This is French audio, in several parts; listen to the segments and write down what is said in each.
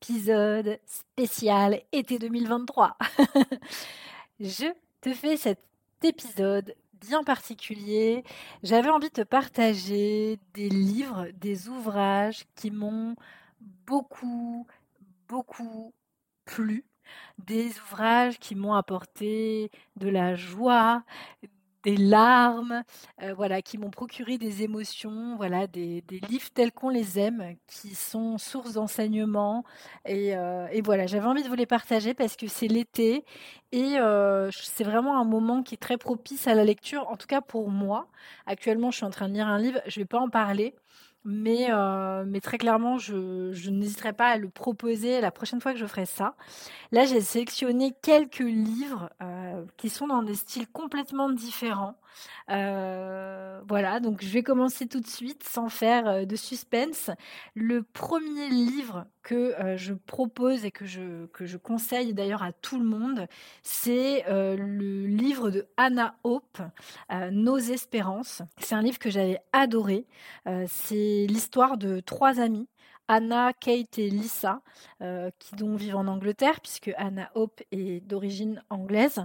épisode spécial été 2023. je te fais cet épisode bien particulier. J'avais envie de te partager des livres, des ouvrages qui m'ont beaucoup, beaucoup plu. Des ouvrages qui m'ont apporté de la joie, des larmes, euh, voilà, qui m'ont procuré des émotions, voilà, des, livres tels qu'on les aime, qui sont source d'enseignement. Et, euh, et, voilà, j'avais envie de vous les partager parce que c'est l'été et euh, c'est vraiment un moment qui est très propice à la lecture, en tout cas pour moi. Actuellement, je suis en train de lire un livre, je ne vais pas en parler. Mais, mais très clairement, je, je n'hésiterai pas à le proposer la prochaine fois que je ferai ça. Là, j'ai sélectionné quelques livres qui sont dans des styles complètement différents. Euh, voilà, donc je vais commencer tout de suite sans faire euh, de suspense. Le premier livre que euh, je propose et que je, que je conseille d'ailleurs à tout le monde, c'est le livre de Anna Hope, Nos espérances. C'est un livre que j'avais adoré. c'est l'histoire de trois amis Anna, Kate et Lisa, euh, qui donc vivent en Angleterre, puisque Anna Hope est d'origine anglaise.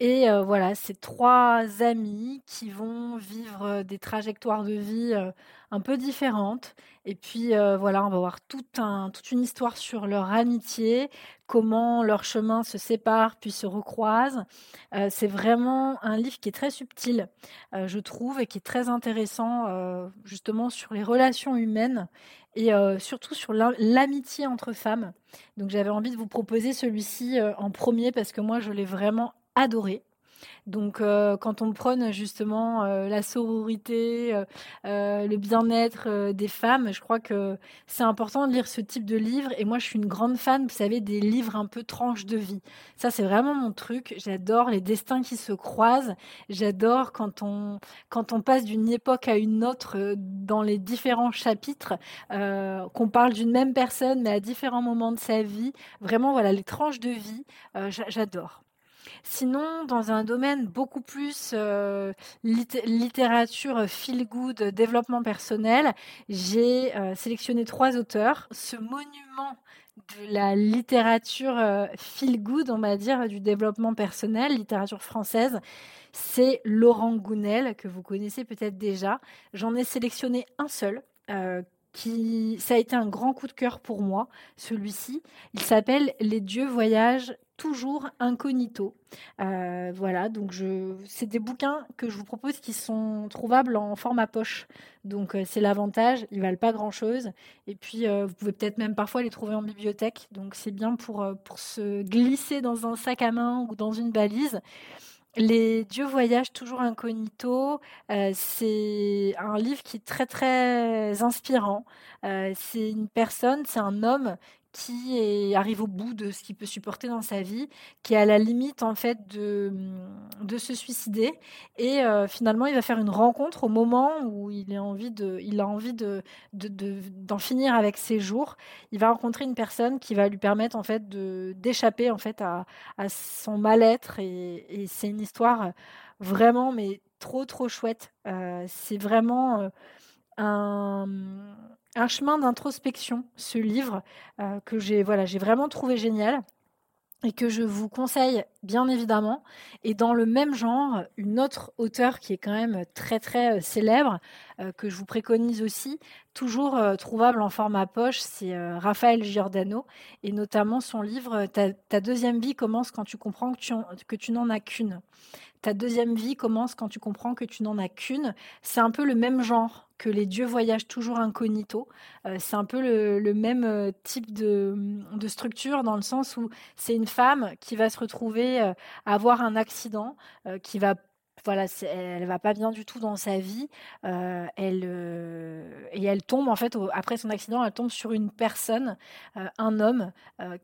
Et euh, voilà, ces trois amis qui vont vivre des trajectoires de vie euh, un peu différentes. Et puis voilà, on va voir tout toute une histoire sur leur amitié, comment leurs chemins se séparent puis se recroisent. c'est vraiment un livre qui est très subtil, je trouve, et qui est très intéressant justement sur les relations humaines et surtout sur l'amitié entre femmes. Donc j'avais envie de vous proposer celui-ci en premier parce que moi je l'ai vraiment adoré. Donc, euh, quand on prône justement euh, la sororité, euh, le bien-être des femmes, je crois que c'est important de lire ce type de livre. Et moi, je suis une grande fan, vous savez, des livres un peu tranches de vie. Ça, c'est vraiment mon truc. J'adore les destins qui se croisent. J'adore quand on, quand on passe d'une époque à une autre dans les différents chapitres, qu'on parle d'une même personne, mais à différents moments de sa vie. Vraiment, voilà, les tranches de vie, j'adore. Sinon, dans un domaine beaucoup plus euh, littérature feel good, développement personnel, j'ai euh, sélectionné trois auteurs. Ce monument de la littérature euh, feel good, on va dire, du développement personnel, littérature française, c'est Laurent Gounel, que vous connaissez peut-être déjà. J'en ai sélectionné un seul. Ça a été un grand coup de cœur pour moi, celui-ci. Il s'appelle Les dieux voyagent toujours incognito. Euh, voilà, donc je, c'est des bouquins que je vous propose qui sont trouvables en format poche. Donc euh, c'est l'avantage, ils valent pas grand chose. Et puis euh, vous pouvez peut-être même parfois les trouver en bibliothèque. Donc c'est bien pour, pour se glisser dans un sac à main ou dans une balise. Les dieux voyagent toujours incognito. c'est un livre qui est très très inspirant. c'est une personne, c'est un homme qui arrive au bout de ce qu'il peut supporter dans sa vie, qui est à la limite en fait de, de se suicider et euh, finalement il va faire une rencontre au moment où il, a envie de, il a envie de, d'en finir avec ses jours. Il va rencontrer une personne qui va lui permettre en fait d'échapper en fait à, à son mal-être et, c'est une histoire vraiment mais trop trop chouette. Euh, c'est vraiment euh, un un chemin d'introspection, ce livre, euh, que j'ai j'ai vraiment trouvé génial et que je vous conseille bien évidemment. Et dans le même genre, une autre auteure qui est quand même très très célèbre, que je vous préconise aussi, toujours trouvable en format poche, c'est Raphaël Giordano, et notamment son livre ta, deuxième vie commence quand tu comprends que tu, que tu n'en as qu'une ta deuxième vie commence quand tu comprends que tu n'en as qu'une. C'est un peu le même genre que les dieux voyagent toujours incognito. Euh, c'est un peu le, même euh, type de, structure dans le sens où c'est une femme qui va se retrouver euh, à avoir un accident, qui va voilà, elle va pas bien du tout dans sa vie. Euh, elle, euh, et elle tombe, en fait, après son accident, elle tombe sur une personne, euh, un homme,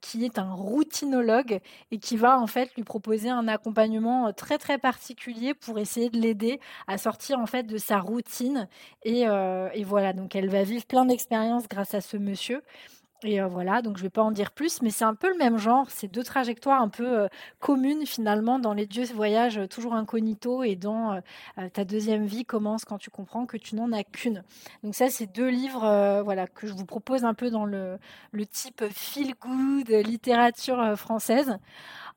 qui est un routinologue et qui va, en fait, lui proposer un accompagnement très, très particulier pour essayer de l'aider à sortir, en fait, de sa routine. Et, et voilà, donc elle va vivre plein d'expériences grâce à ce monsieur. Et voilà, donc je ne vais pas en dire plus, mais c'est un peu le même genre. C'est deux trajectoires un peu communes finalement dans les dieux voyages toujours incognito et dans ta deuxième vie commence quand tu comprends que tu n'en as qu'une. Donc ça, c'est deux livres voilà, que je vous propose un peu dans le, le type feel good littérature française.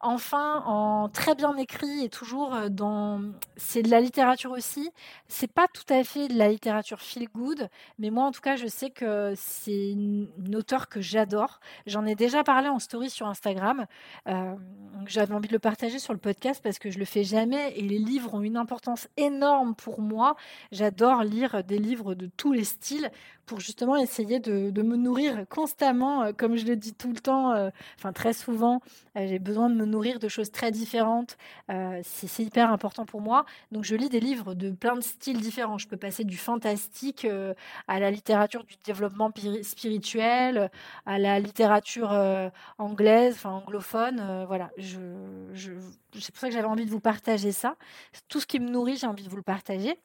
Enfin, en très bien écrit et toujours euh, dans. C'est de la littérature aussi. C'est pas tout à fait de la littérature feel good, mais moi en tout cas, je sais que c'est une, auteure que j'adore. J'en ai déjà parlé en story sur Instagram. Euh, j'avais envie de le partager sur le podcast parce que je le fais jamais et les livres ont une importance énorme pour moi. J'adore lire des livres de tous les styles pour justement essayer de, me nourrir constamment, euh, comme je le dis tout le temps, euh, enfin très souvent, euh, j'ai besoin de me nourrir de choses très différentes. c'est hyper important pour moi. Donc je lis des livres de plein de styles différents. Je peux passer du fantastique à la littérature du développement spirituel, à la littérature anglaise, enfin anglophone. voilà, je, c'est pour ça que j'avais envie de vous partager ça. Tout ce qui me nourrit, j'ai envie de vous le partager.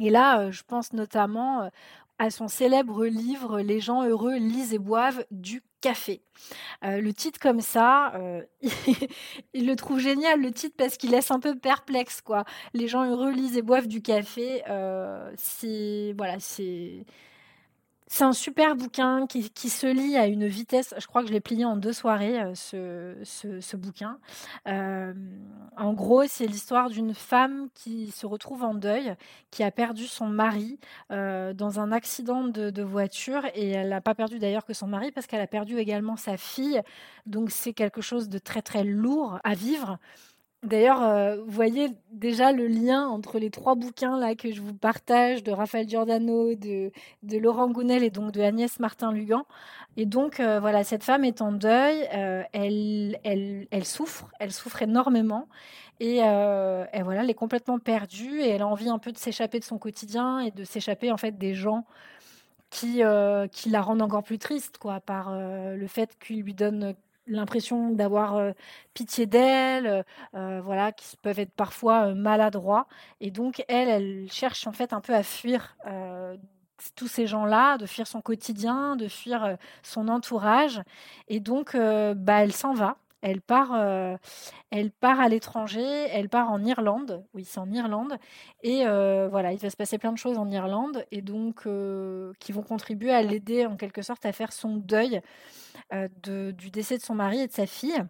Et là, je pense notamment à son célèbre livre Les gens heureux lisent et boivent du café. Euh, le titre comme ça, euh, il le trouve génial le titre parce qu'il laisse un peu perplexe quoi. Les gens heureux lisent et boivent du café. Euh, voilà, c'est c'est un super bouquin qui, se lit à une vitesse. Je crois que je l'ai plié en deux soirées, euh, ce, bouquin. Euh, en gros, c'est l'histoire d'une femme qui se retrouve en deuil, qui a perdu son mari euh, dans un accident de, voiture. Et elle n'a pas perdu d'ailleurs que son mari parce qu'elle a perdu également sa fille. Donc c'est quelque chose de très très lourd à vivre. D'ailleurs, euh, vous voyez déjà le lien entre les trois bouquins là que je vous partage de Raphaël Giordano, de, Laurent Gounel et donc de Agnès Martin-Lugan. Et donc euh, voilà, cette femme est en deuil, euh, elle, elle, souffre, elle souffre énormément et, voilà, elle est complètement perdue et elle a envie un peu de s'échapper de son quotidien et de s'échapper en fait des gens qui, qui la rendent encore plus triste quoi, par le fait qu'ils lui donnent l'impression d'avoir pitié d'elle, euh, voilà, qui peuvent être parfois maladroits. Et donc, elle, elle cherche en fait un peu à fuir tous ces gens-là, de fuir son quotidien, de fuir son entourage. Et donc, bah, elle s'en va. Elle part, elle part à l'étranger, elle part en Irlande, oui c'est en Irlande, et voilà, il va se passer plein de choses en Irlande, et donc qui vont contribuer à l'aider en quelque sorte à faire son deuil du décès de son mari et de sa fille.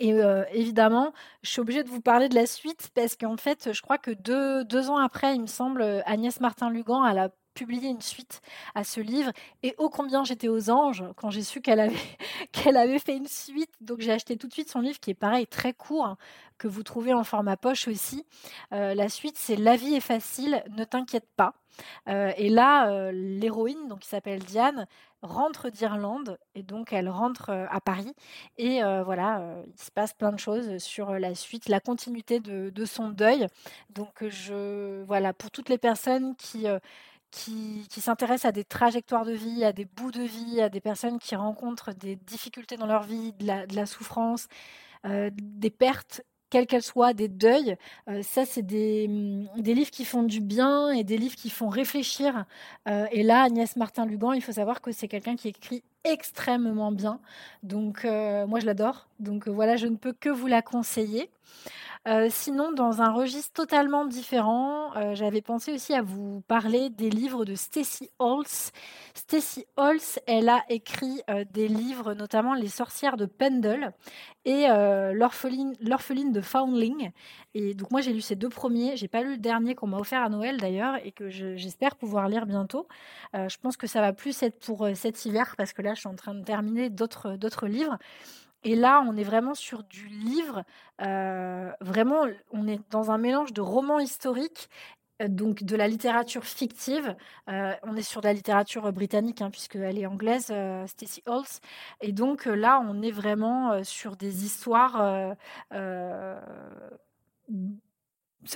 Et évidemment, je suis obligée de vous parler de la suite parce qu'en fait, je crois que deux, deux ans après, il me semble, Agnès Martin-Lugan, elle a publié une suite à ce livre. Et ô combien j'étais aux anges quand j'ai su qu'elle avait, qu'elle avait fait une suite. Donc j'ai acheté tout de suite son livre qui est pareil, très court, hein, que vous trouvez en format poche aussi. Euh, la suite, c'est La vie est facile, ne t'inquiète pas. Euh, et là, euh, l'héroïne, qui s'appelle Diane, rentre d'Irlande et donc elle rentre à Paris. Et voilà, il se passe plein de choses sur la suite, la continuité de, de son deuil. Donc je, voilà, pour toutes les personnes qui qui, s'intéressent à des trajectoires de vie, à des bouts de vie, à des personnes qui rencontrent des difficultés dans leur vie, de la, souffrance, euh, des pertes quelles qu'elles soient, des deuils. Euh, ça, c'est des, mm, des, livres qui font du bien et des livres qui font réfléchir. Euh, et là, Agnès Martin-Lugan, il faut savoir que c'est quelqu'un qui écrit extrêmement bien. Donc, moi, je l'adore. Donc, voilà, je ne peux que vous la conseiller. Sinon, dans un registre totalement différent, j'avais pensé aussi à vous parler des livres de Stacy Holtz. Stacy Holtz, elle a écrit des livres, notamment Les sorcières de Pendle et l'orpheline, de Foundling. Et donc moi j'ai lu ces deux premiers, j'ai pas lu le dernier qu'on m'a offert à Noël d'ailleurs et que j'espère pouvoir lire bientôt. je pense que ça va plus être pour cet hiver parce que là je suis en train de terminer d'autres livres. Et là, on est vraiment sur du livre. Euh, vraiment, on est dans un mélange de romans historiques euh, donc de la littérature fictive. Euh, on est sur de la littérature britannique, hein, puisqu'elle est anglaise, Stacey Holtz. Et donc là, on est vraiment sur des histoires.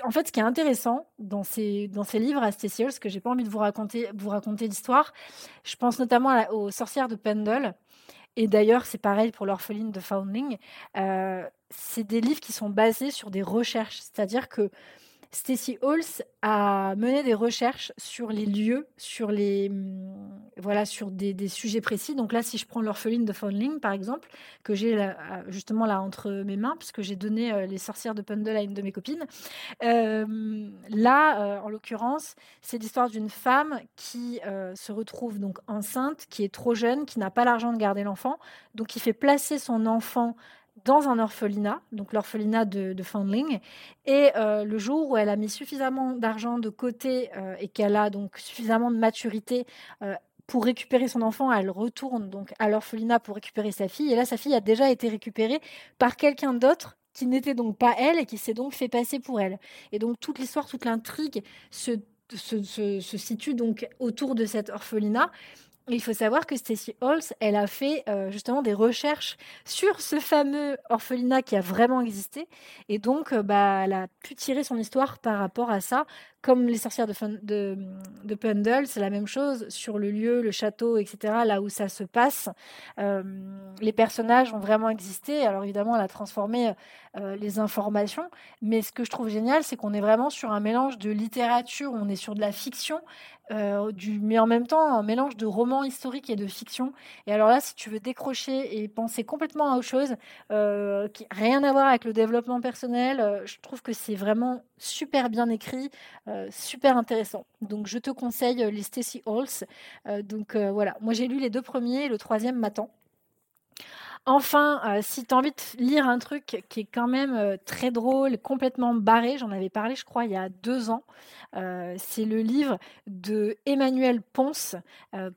En fait, ce qui est intéressant dans ces, dans ces livres à Stacey Holtz, que j'ai pas envie de vous raconter, vous raconter l'histoire, je pense notamment aux sorcières de Pendle. Et d'ailleurs, c'est pareil pour l'orpheline de Foundling. Euh, c'est des livres qui sont basés sur des recherches. C'est-à-dire que Stacy Halls a mené des recherches sur les lieux, sur les hum, voilà, sur des, sujets précis. Donc là, si je prends l'orpheline de Foundling, par exemple, que j'ai justement là entre mes mains, puisque j'ai donné euh, les sorcières de Pundle à une de mes copines. Euh, là, euh, en l'occurrence, c'est l'histoire d'une femme qui se retrouve donc enceinte, qui est trop jeune, qui n'a pas l'argent de garder l'enfant, donc qui fait placer son enfant dans un orphelinat, donc l'orphelinat de, de, Foundling. Et euh, le jour où elle a mis suffisamment d'argent de côté euh, et qu'elle a donc suffisamment de maturité euh, pour récupérer son enfant, elle retourne donc à l'orphelinat pour récupérer sa fille. Et là, sa fille a déjà été récupérée par quelqu'un d'autre qui n'était donc pas elle et qui s'est donc fait passer pour elle. Et donc toute l'histoire, toute l'intrigue se, se, situe donc autour de cet orphelinat il faut savoir que Stacy Holtz, elle a fait euh, justement des recherches sur ce fameux orphelinat qui a vraiment existé. Et donc, euh, bah, elle a pu tirer son histoire par rapport à ça comme les sorcières de, de Pundle, c'est la même chose sur le lieu, le château, etc., là où ça se passe. Euh, les personnages ont vraiment existé. Alors évidemment, elle a transformé euh, les informations, mais ce que je trouve génial, c'est qu'on est vraiment sur un mélange de littérature, on est sur de la fiction, euh, mais en même temps un mélange de romans historiques et de fiction. Et alors là, si tu veux décrocher et penser complètement à autre chose, qui rien à voir avec le développement personnel, je trouve que c'est vraiment super bien écrit. Euh, super intéressant. Donc je te conseille euh, les Stacy Halls. Euh, donc voilà, moi j'ai lu les deux premiers, le troisième m'attend. Enfin, euh, si tu as envie de lire un truc qui est quand même euh, très drôle, complètement barré, j'en avais parlé, je crois, il y a deux ans, euh, c'est le livre de Emmanuel Ponce.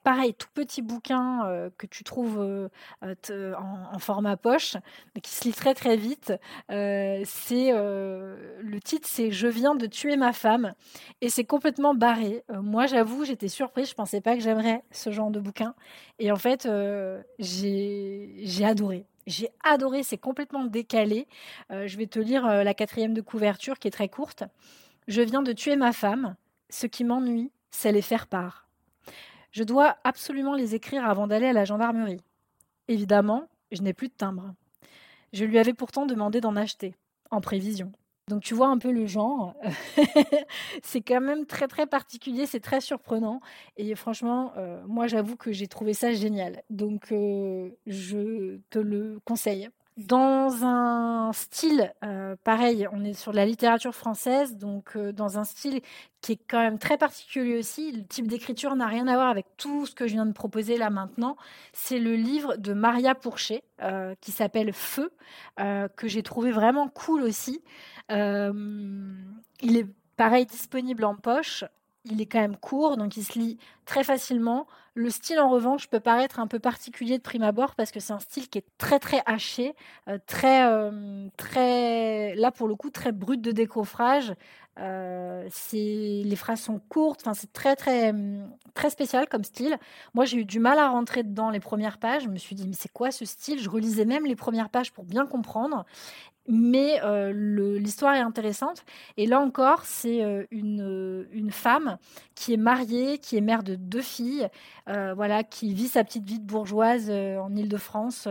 pareil, tout petit bouquin que tu trouves en, format poche, qui se lit très très vite. c'est le titre, c'est Je viens de tuer ma femme, et c'est complètement barré. moi, j'avoue, j'étais surprise, je pensais pas que j'aimerais ce genre de bouquin, et en fait, j'ai adoré j'ai adoré, c'est complètement décalé. Euh, je vais te lire euh, la quatrième de couverture qui est très courte. Je viens de tuer ma femme. Ce qui m'ennuie, c'est les faire part. Je dois absolument les écrire avant d'aller à la gendarmerie. Évidemment, je n'ai plus de timbre. Je lui avais pourtant demandé d'en acheter, en prévision. Donc tu vois un peu le genre. c'est quand même très très particulier, c'est très surprenant. Et franchement, euh, moi j'avoue que j'ai trouvé ça génial. Donc euh, je te le conseille. Dans un style, euh, pareil, on est sur la littérature française, donc dans un style qui est quand même très particulier aussi. Le type d'écriture n'a rien à voir avec tout ce que je viens de proposer là maintenant. C'est le livre de Maria Pourchet qui s'appelle Feu, que j'ai trouvé vraiment cool aussi. Euh, il est pareil disponible en poche. Il est quand même court, donc il se lit très facilement. Le style, en revanche, peut paraître un peu particulier de prime abord parce que c'est un style qui est très très haché, euh, très euh, très là pour le coup très brut de décoffrage. les phrases sont courtes, enfin c'est très très très spécial comme style. Moi j'ai eu du mal à rentrer dedans les premières pages. Je me suis dit mais c'est quoi ce style? Je relisais même les premières pages pour bien comprendre mais euh, l'histoire est intéressante. Et là encore, c'est euh, une, une, femme qui est mariée, qui est mère de deux filles, euh, voilà, qui vit sa petite vie de bourgeoise en Île-de-France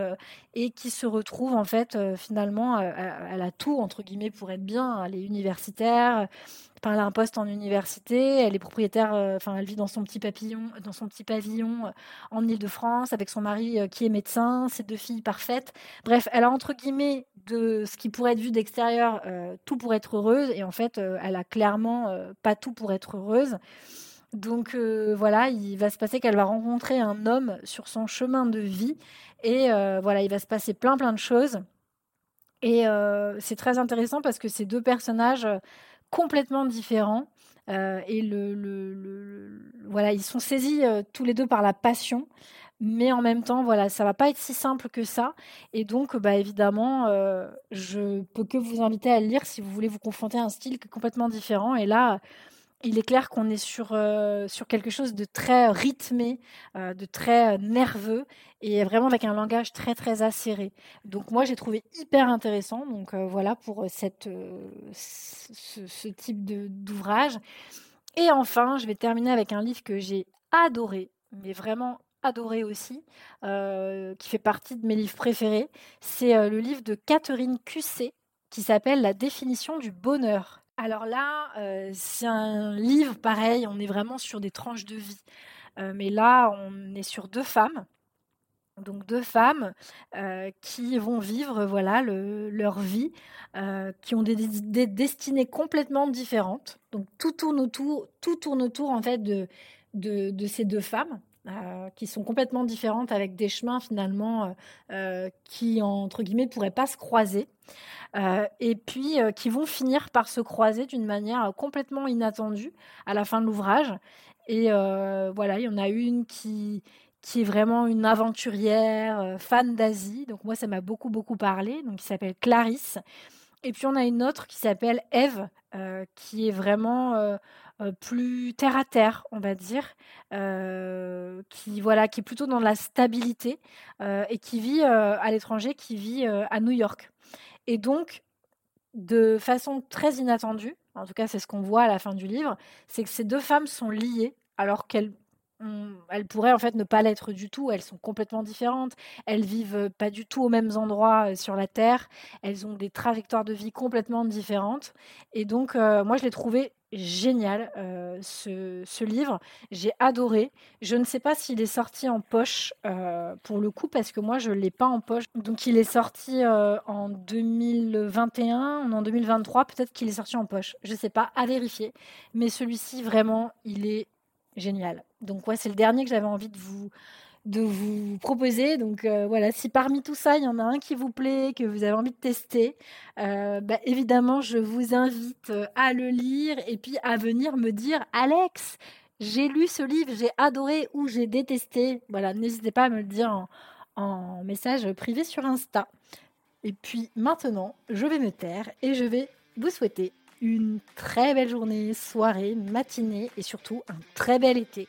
et qui se retrouve en fait finalement, elle a tout entre guillemets pour être bien. Elle est universitaire, A un poste en université, elle est propriétaire, enfin, elle vit dans son petit papillon, dans son petit pavillon en Île-de-France avec son mari qui est médecin, ses deux filles parfaites. Bref, elle a entre guillemets de ce qui pourrait être vu d'extérieur tout pour être heureuse et en fait, elle a clairement pas tout pour être heureuse. Donc voilà, il va se passer qu'elle va rencontrer un homme sur son chemin de vie et voilà, il va se passer plein plein de choses. Et c'est très intéressant parce que ces deux personnages complètement différents et le, voilà, ils sont saisis tous les deux par la passion mais en même temps, voilà, ça va pas être si simple que ça. Et donc, bah, évidemment, je peux que vous inviter à le lire si vous voulez vous confronter à un style complètement différent. Et là, il est clair qu'on est sur, euh, sur quelque chose de très rythmé, euh, de très euh, nerveux et vraiment avec un langage très très acéré. Donc moi j'ai trouvé hyper intéressant. Donc voilà pour cette, ce, type d'ouvrage. Et enfin, je vais terminer avec un livre que j'ai adoré, mais vraiment adoré aussi, qui fait partie de mes livres préférés. C'est le livre de Catherine Cusset qui s'appelle La définition du bonheur. Alors là, euh, c'est un livre pareil, on est vraiment sur des tranches de vie. Euh, mais là, on est sur deux femmes. Donc deux femmes euh, qui vont vivre voilà leur vie, qui ont des, destinées complètement différentes. Donc tout tourne autour, tout tourne autour en fait de, de ces deux femmes. qui sont complètement différentes avec des chemins finalement qui entre guillemets pourraient pas se croiser. Euh, et puis euh, qui vont finir par se croiser d'une manière complètement inattendue à la fin de l'ouvrage. Et euh, voilà, il y en a une qui, qui est vraiment une aventurière, fan d'Asie. Donc moi, ça m'a beaucoup, beaucoup parlé. Donc, qui s'appelle Clarisse. Et puis, on a une autre qui s'appelle Eve, qui est vraiment plus terre à terre, on va dire, qui voilà, qui est plutôt dans la stabilité et qui vit à l'étranger, qui vit à New York. Et donc, de façon très inattendue, en tout cas c'est ce qu'on voit à la fin du livre, c'est que ces deux femmes sont liées alors qu'elles elles pourraient en fait ne pas l'être du tout. Elles sont complètement différentes. Elles vivent pas du tout aux mêmes endroits sur la Terre. Elles ont des trajectoires de vie complètement différentes. Et donc, moi, je l'ai trouvé génial euh, ce, livre. J'ai adoré. Je ne sais pas s'il est sorti en poche euh, pour le coup parce que moi je l'ai pas en poche. Donc il est sorti euh, en 2021, en 2023 peut-être qu'il est sorti en poche. Je ne sais pas, à vérifier. Mais celui-ci vraiment il est génial. Donc ouais c'est le dernier que j'avais envie de vous de vous proposer. Donc euh, voilà, si parmi tout ça, il y en a un qui vous plaît, que vous avez envie de tester, euh, bah, évidemment, je vous invite euh, à le lire et puis à venir me dire, Alex, j'ai lu ce livre, j'ai adoré ou j'ai détesté. Voilà, n'hésitez pas à me le dire en, en message privé sur Insta. Et puis maintenant, je vais me taire et je vais vous souhaiter une très belle journée, soirée, matinée et surtout un très bel été.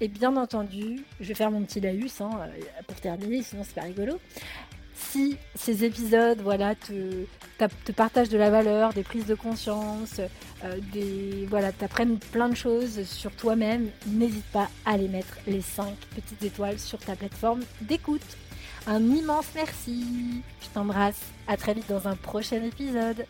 Et bien entendu, je vais faire mon petit laïus hein, euh, pour terminer, sinon c'est pas rigolo. Si ces épisodes voilà, te, te partagent de la valeur, des prises de conscience, euh, voilà, t'apprennent plein de choses sur toi-même, n'hésite pas à les mettre les 5 petites étoiles sur ta plateforme d'écoute. Un immense merci. Je t'embrasse. À très vite dans un prochain épisode.